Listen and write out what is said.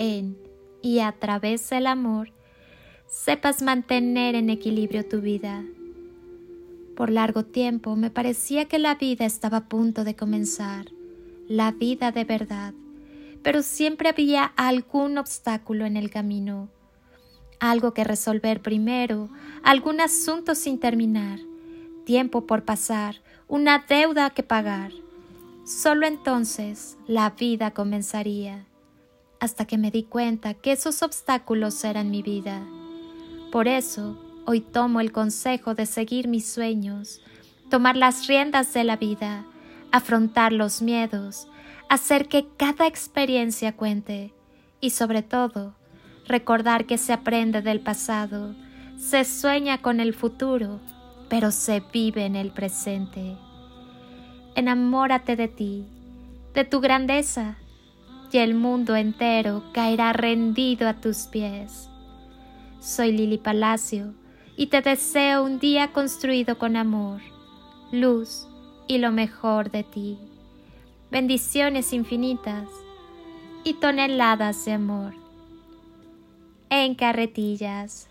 en y a través del amor sepas mantener en equilibrio tu vida. Por largo tiempo me parecía que la vida estaba a punto de comenzar, la vida de verdad, pero siempre había algún obstáculo en el camino, algo que resolver primero, algún asunto sin terminar, tiempo por pasar, una deuda que pagar. Solo entonces la vida comenzaría, hasta que me di cuenta que esos obstáculos eran mi vida. Por eso, hoy tomo el consejo de seguir mis sueños, tomar las riendas de la vida, afrontar los miedos, hacer que cada experiencia cuente y sobre todo, recordar que se aprende del pasado, se sueña con el futuro, pero se vive en el presente. Enamórate de ti, de tu grandeza, y el mundo entero caerá rendido a tus pies. Soy Lili Palacio y te deseo un día construido con amor, luz y lo mejor de ti. Bendiciones infinitas y toneladas de amor. En carretillas.